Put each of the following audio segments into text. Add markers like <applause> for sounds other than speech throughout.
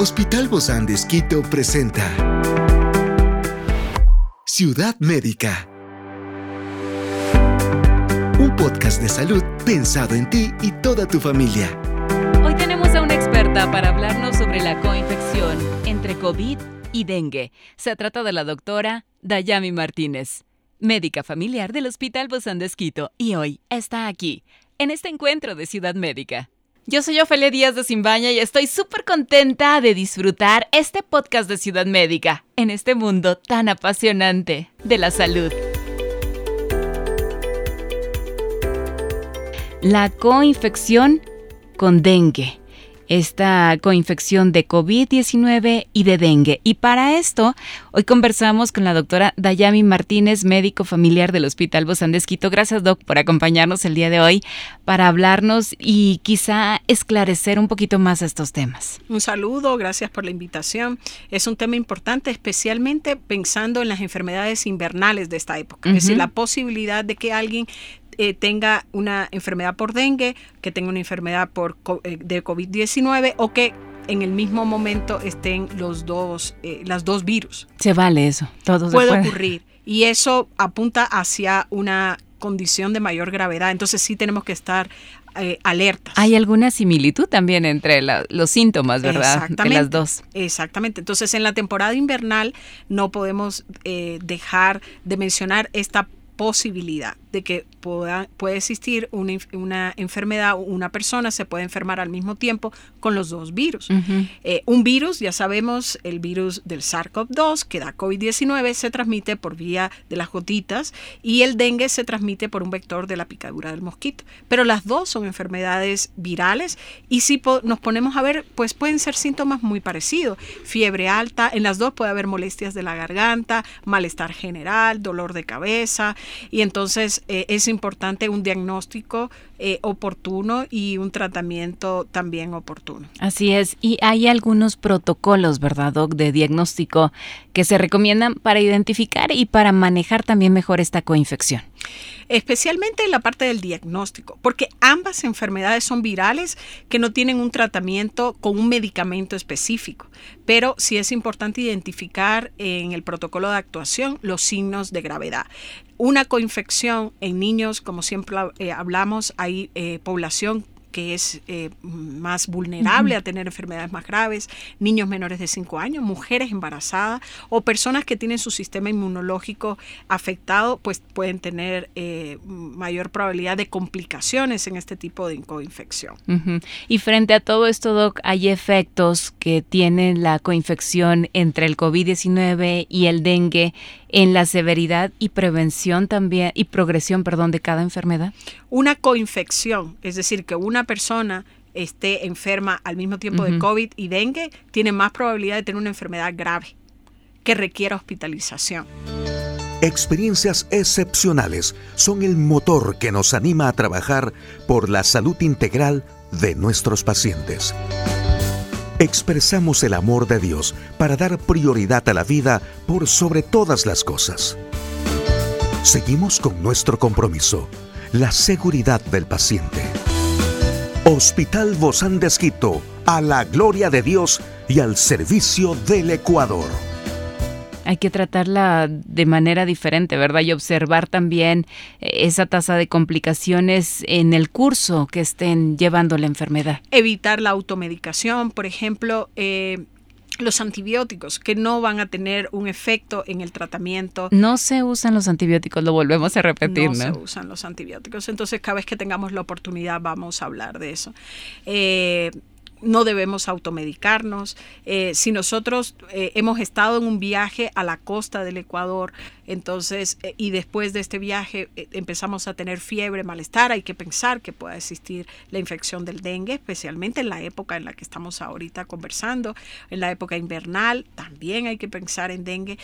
Hospital Bozán de Esquito presenta Ciudad Médica. Un podcast de salud pensado en ti y toda tu familia. Hoy tenemos a una experta para hablarnos sobre la coinfección entre COVID y dengue. Se trata de la doctora Dayami Martínez, médica familiar del Hospital Bozán de Esquito, y hoy está aquí, en este encuentro de Ciudad Médica. Yo soy Ofelia Díaz de Simbaña y estoy súper contenta de disfrutar este podcast de Ciudad Médica en este mundo tan apasionante de la salud. La coinfección con dengue esta coinfección de COVID-19 y de dengue. Y para esto, hoy conversamos con la doctora Dayami Martínez, médico familiar del Hospital Bozán de Esquito. Gracias, doc, por acompañarnos el día de hoy para hablarnos y quizá esclarecer un poquito más estos temas. Un saludo, gracias por la invitación. Es un tema importante, especialmente pensando en las enfermedades invernales de esta época. Es decir, la posibilidad de que alguien eh, tenga una enfermedad por dengue, que tenga una enfermedad por, eh, de COVID-19 o que en el mismo momento estén los dos, eh, las dos virus. Se vale eso, todo puede, puede ocurrir. Y eso apunta hacia una condición de mayor gravedad. Entonces sí tenemos que estar alertas. Hay alguna similitud también entre los síntomas, ¿verdad? Exactamente. De las dos. Exactamente. Entonces en la temporada invernal no podemos dejar de mencionar esta posibilidad de que pueda, puede existir una, una enfermedad, una persona se puede enfermar al mismo tiempo con los dos virus. Eh, un virus, ya sabemos, el virus del SARS-CoV-2 que da COVID-19 se transmite por vía de las gotitas y el dengue se transmite por un vector de la picadura del mosquito. Pero las dos son enfermedades virales y si nos ponemos a ver, pues pueden ser síntomas muy parecidos. Fiebre alta, en las dos puede haber molestias de la garganta, malestar general, dolor de cabeza y entonces eh, es importante un diagnóstico eh, oportuno y un tratamiento también oportuno. Así es. Y hay algunos protocolos, ¿verdad, Doc, de diagnóstico que se recomiendan para identificar y para manejar también mejor esta coinfección especialmente en la parte del diagnóstico, porque ambas enfermedades son virales que no tienen un tratamiento con un medicamento específico, pero sí es importante identificar en el protocolo de actuación los signos de gravedad una coinfección en niños, como siempre eh, hablamos, hay eh, población que es eh, más vulnerable a tener enfermedades más graves, niños menores de 5 años, mujeres embarazadas o personas que tienen su sistema inmunológico afectado, pues pueden tener eh, mayor probabilidad de complicaciones en este tipo de coinfección. Y frente a todo esto, Doc, hay efectos que tiene la coinfección entre el COVID-19 y el dengue en la severidad y prevención también y progresión, perdón, de cada enfermedad? Una coinfección, es decir, que una persona esté enferma al mismo tiempo de COVID y dengue, tiene más probabilidad de tener una enfermedad grave que requiera hospitalización. Experiencias excepcionales son el motor que nos anima a trabajar por la salud integral de nuestros pacientes expresamos el amor de Dios para dar prioridad a la vida por sobre todas las cosas. Seguimos con nuestro compromiso, la seguridad del paciente. Hospital Bozán de Esquito, a la gloria de Dios y al servicio del Ecuador hay que tratarla de manera diferente, ¿verdad? Y observar también eh, esa tasa de complicaciones en el curso que estén llevando la enfermedad. Evitar la automedicación, por ejemplo, eh, los antibióticos que no van a tener un efecto en el tratamiento. No se usan los antibióticos, lo volvemos a repetir, ¿no? se usan los antibióticos. Entonces, cada vez que tengamos la oportunidad vamos a hablar de eso. Eh, no debemos automedicarnos. Eh, si nosotros eh, hemos estado en un viaje a la costa del Ecuador, entonces, eh, y después de este viaje empezamos a tener fiebre, malestar, hay que pensar que pueda existir la infección del dengue, especialmente en la época en la que estamos ahorita conversando, en la época invernal, también hay que pensar en dengue.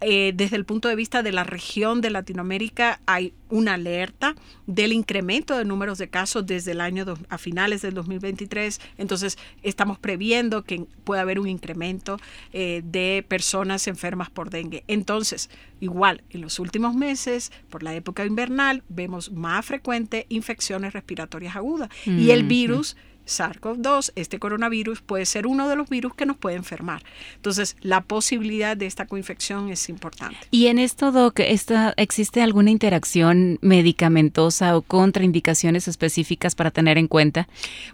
desde el punto de vista de la región de Latinoamérica, hay una alerta del incremento de números de casos desde el año a finales del 2023. Entonces, estamos previendo que pueda haber un incremento eh, de personas enfermas por dengue. Entonces, igual, en los últimos meses, por la época invernal, vemos más frecuente infecciones respiratorias agudas y el virus SARS-CoV-2, este coronavirus puede ser uno de los virus que nos puede enfermar. Entonces, la posibilidad de esta coinfección es importante. Y en esto, Doc, esta, ¿existe alguna interacción medicamentosa o contraindicaciones específicas para tener en cuenta?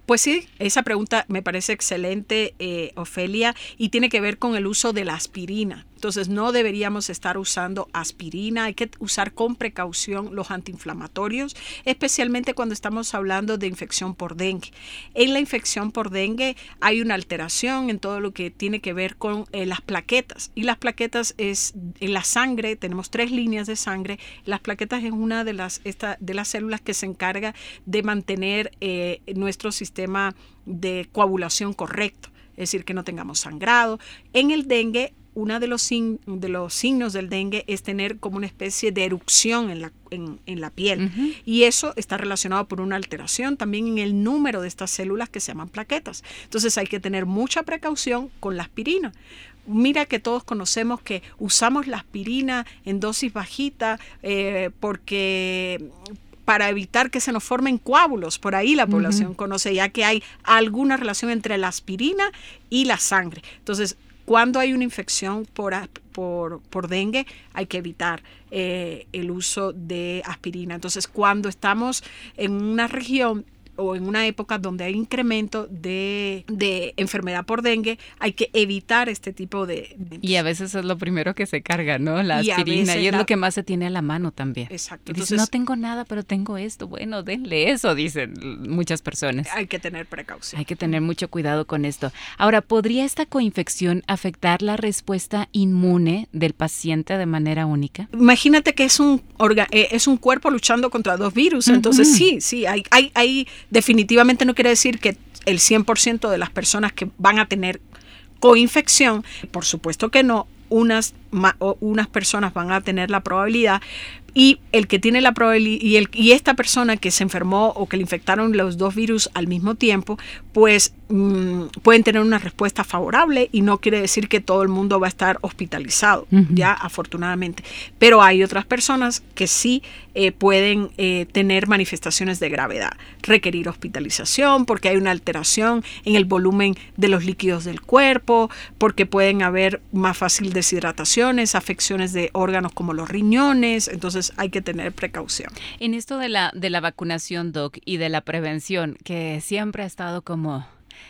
Pues sí, esa pregunta me parece excelente, eh, Ofelia, y tiene que ver con el uso de la aspirina. Entonces no deberíamos estar usando aspirina, hay que usar con precaución los antiinflamatorios, especialmente cuando estamos hablando de infección por dengue. En la infección por dengue hay una alteración en todo lo que tiene que ver con eh, las plaquetas y las plaquetas es en la sangre, tenemos tres líneas de sangre, las plaquetas es una de las, de las células que se encarga de mantener eh, nuestro sistema de coagulación correcto es decir, que no tengamos sangrado. En el dengue uno de los, de los signos del dengue es tener como una especie de erupción en la, en, la piel. Y eso está relacionado por una alteración también en el número de estas células que se llaman plaquetas. Entonces hay que tener mucha precaución con la aspirina. Mira que todos conocemos que usamos la aspirina en dosis bajita eh, porque para evitar que se nos formen coágulos. Por ahí la población conoce ya que hay alguna relación entre la aspirina y la sangre. Entonces, cuando hay una infección por, por, por dengue, hay que evitar eh, el uso de aspirina. Entonces, cuando estamos en una región o en una época donde hay incremento de, enfermedad por dengue, hay que evitar este tipo de, Y a veces es lo primero que se carga, ¿no? La aspirina. Y, es lo que más se tiene a la mano también. Exacto. Entonces, no tengo nada, pero tengo esto. Bueno, denle eso, dicen muchas personas. Hay que tener precaución. Hay que tener mucho cuidado con esto. Ahora, ¿podría esta coinfección afectar la respuesta inmune del paciente de manera única? Imagínate que es un, eh, es un cuerpo luchando contra dos virus. Entonces, sí, sí, hay, hay, hay definitivamente no quiere decir que el 100% de las personas que van a tener coinfección, por supuesto que no, unas, unas personas van a tener la probabilidad, y el que tiene la probabilidad y, el, y esta persona que se enfermó o que le infectaron los dos virus al mismo tiempo, pues mm, pueden tener una respuesta favorable y no quiere decir que todo el mundo va a estar hospitalizado, ya afortunadamente. Pero hay otras personas que sí eh, pueden eh, tener manifestaciones de gravedad, requerir hospitalización porque hay una alteración en el volumen de los líquidos del cuerpo, porque pueden haber más fácil afecciones de órganos como los riñones, entonces hay que tener precaución. En esto de la, de la vacunación, Doc, y de la prevención, que siempre ha estado como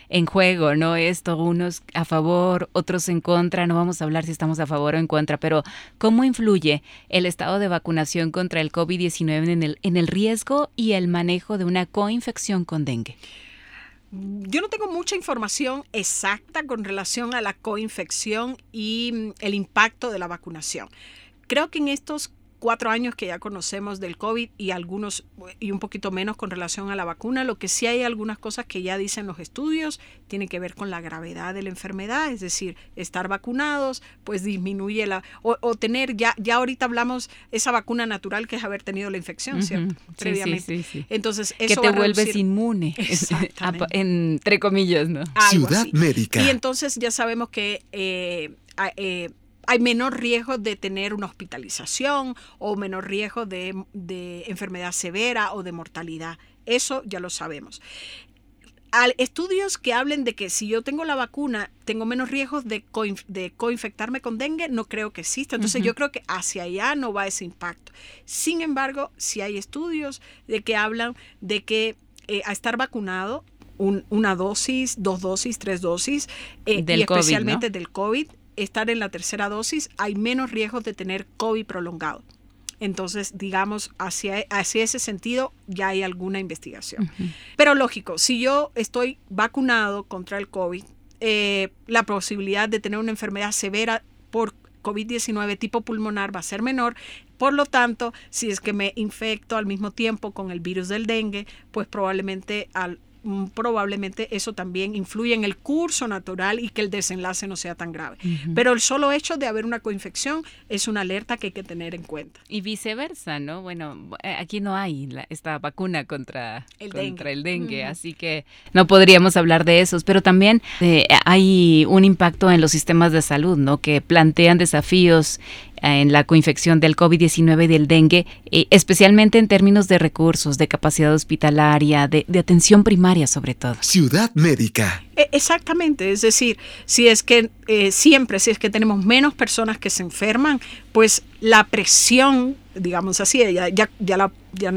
en juego, ¿no? Esto, unos a favor, otros en contra, no vamos a hablar si estamos a favor o en contra, pero ¿cómo influye el estado de vacunación contra el COVID-19 en el, en el riesgo y el manejo de una coinfección con dengue? Yo no tengo mucha información exacta con relación a la coinfección y mm, el impacto de la vacunación. Creo que en estos cuatro años que ya conocemos del COVID y algunos y un poquito menos con relación a la vacuna. Lo que sí hay algunas cosas que ya dicen los estudios, tiene que ver con la gravedad de la enfermedad, es decir, estar vacunados, pues disminuye la, o, tener, ya, ya ahorita hablamos esa vacuna natural que es haber tenido la infección, ¿cierto? Previamente. Entonces, eso que te vuelves inmune, <laughs> entre comillas, ¿no? Ciudad médica. Y entonces ya sabemos que eh, eh, hay menor riesgo de tener una hospitalización o menor riesgo de, enfermedad severa o de mortalidad. Eso ya lo sabemos. Al, estudios que hablen de que si yo tengo la vacuna tengo menos riesgos de, de coinfectarme con dengue, no creo que exista. Entonces yo creo que hacia allá no va ese impacto. Sin embargo, si hay estudios de que hablan de que eh, a estar vacunado, una dosis, dos dosis, tres dosis, eh, y especialmente del COVID, estar en la tercera dosis, hay menos riesgos de tener COVID prolongado. Entonces, digamos, hacia, hacia ese sentido ya hay alguna investigación. Pero lógico, si yo estoy vacunado contra el COVID, eh, la posibilidad de tener una enfermedad severa por COVID-19 tipo pulmonar va a ser menor. Por lo tanto, si es que me infecto al mismo tiempo con el virus del dengue, pues probablemente al probablemente eso también influye en el curso natural y que el desenlace no sea tan grave. Pero el solo hecho de haber una coinfección es una alerta que hay que tener en cuenta. Y viceversa, ¿no? Bueno, eh, aquí no hay esta vacuna contra el contra dengue, el dengue así que no podríamos hablar de esos, pero también eh, hay un impacto en los sistemas de salud, ¿no? Que plantean desafíos en la coinfección del COVID-19 y del dengue, eh, especialmente en términos de recursos, de capacidad hospitalaria, de, atención primaria sobre todo. Ciudad médica. E, exactamente, es decir, si es que eh, siempre, si es que tenemos menos personas que se enferman, pues la presión, digamos así, ya, ya, ya,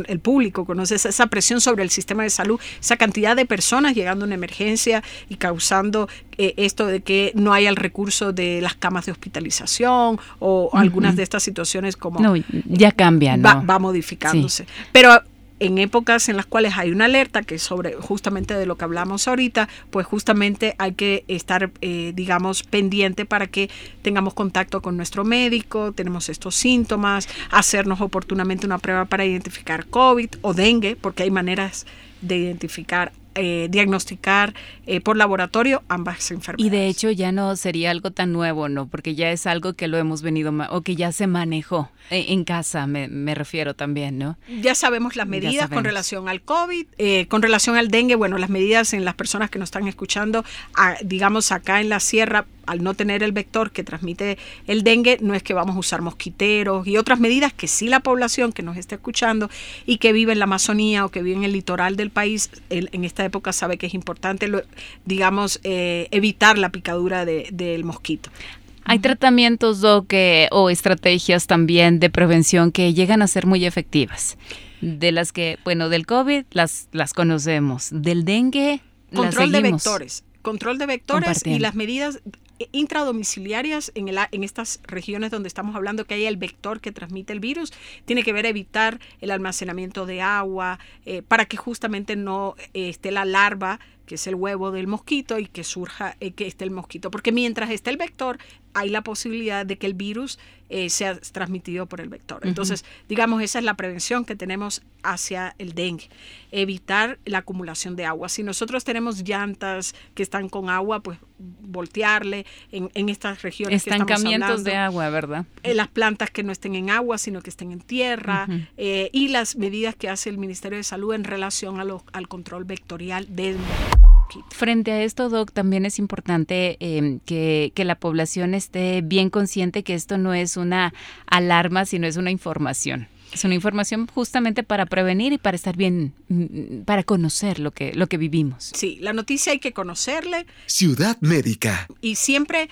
el público conoce esa, presión sobre el sistema de salud, esa cantidad de personas llegando a una emergencia y causando eh, esto de que no haya el recurso de las camas de hospitalización o algunas de estas situaciones como... No, ya cambian. Va, va modificándose. Pero en épocas en las cuales hay una alerta, que sobre justamente de lo que hablamos ahorita, pues justamente hay que estar, eh, digamos, pendiente para que tengamos contacto con nuestro médico, tenemos estos síntomas, hacernos oportunamente una prueba para identificar COVID o dengue, porque hay maneras de identificar eh, diagnosticar eh, por laboratorio ambas enfermedades. Y de hecho ya no sería algo tan nuevo, ¿no? Porque ya es algo que lo hemos venido, o que ya se manejó eh, en casa, me, refiero también, ¿no? Ya sabemos las medidas con relación al COVID, con relación al dengue, bueno, las medidas en las personas que nos están escuchando, digamos acá en la sierra, al no tener el vector que transmite el dengue, no es que vamos a usar mosquiteros y otras medidas que sí la población que nos está escuchando y que vive en la Amazonía o que vive en el litoral del país en esta época sabe que es importante, digamos, eh, evitar la picadura del mosquito. Hay tratamientos o estrategias también de prevención que llegan a ser muy efectivas. De las que, bueno, del COVID las, las conocemos. Del dengue. Control de vectores. Control de vectores y las medidas intradomiciliarias en, el, en estas regiones donde estamos hablando que hay el vector que transmite el virus, tiene que ver evitar el almacenamiento de agua eh, para que justamente no eh, esté la larva que es el huevo del mosquito y que surja eh, que esté el mosquito. Porque mientras esté el vector hay la posibilidad de que el virus eh, sea transmitido por el vector. Entonces, digamos, esa es la prevención que tenemos hacia el dengue, evitar la acumulación de agua. Si nosotros tenemos llantas que están con agua, pues voltearle en, estas regiones. Estancamientos de agua, ¿verdad? Eh, las plantas que no estén en agua, sino que estén en tierra, eh, y las medidas que hace el Ministerio de Salud en relación a al control vectorial del Frente a esto, Doc, también es importante em, que, la población esté bien consciente que esto no es una alarma, sino es una información. Es una información justamente para prevenir y para estar bien, mm, para conocer lo que, lo que vivimos. Sí, la noticia hay que conocerle. Ciudad Médica. Y siempre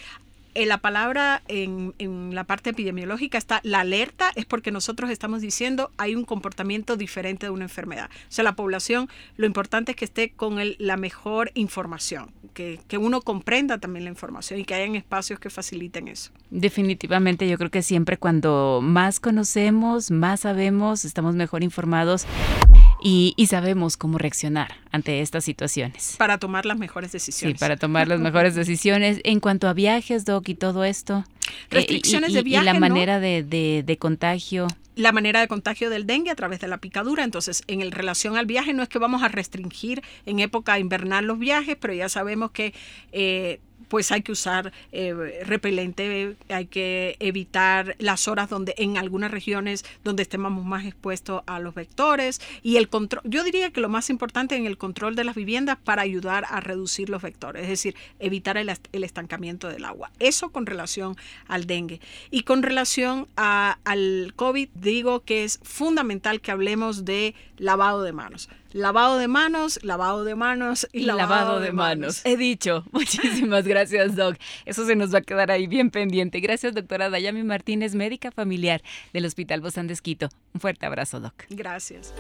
en la palabra en, la parte epidemiológica está la alerta, es porque nosotros estamos diciendo hay un comportamiento diferente de una enfermedad. O sea, la población, lo importante es que esté con la mejor información, que, que uno comprenda también la información y que hayan espacios que faciliten eso. Definitivamente, yo creo que siempre cuando más conocemos, más sabemos, estamos mejor informados y, sabemos cómo reaccionar ante estas situaciones. Para tomar las mejores decisiones. Sí, para tomar las mejores <laughs> decisiones. En cuanto a viajes, Doc, y todo esto. Eh, Restricciones de viaje. Y la manera de, de, contagio la manera de contagio del dengue a través de la picadura. Entonces, en el relación al viaje, no es que vamos a restringir en época invernal los viajes, pero ya sabemos que eh, pues hay que usar eh, repelente, hay que evitar las horas donde en algunas regiones donde estemos más expuestos a los vectores y el control, yo diría que lo más importante en el control de las viviendas para ayudar a reducir los vectores, es decir, evitar el, estancamiento del agua. Eso con relación al dengue. Y con relación al COVID, digo que es fundamental que hablemos de lavado de manos lavado de manos, lavado de manos y, lavado, de, manos. He dicho. <laughs> Muchísimas gracias, Doc. Eso se nos va a quedar ahí bien pendiente. Gracias, doctora Dayami Martínez, médica familiar del Hospital Bozán de Esquito. Un fuerte abrazo, Doc. Gracias.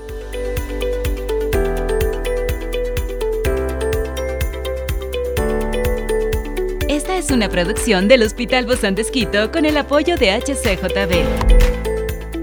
Esta es una producción del Hospital Bozán de Esquito con el apoyo de HCJB.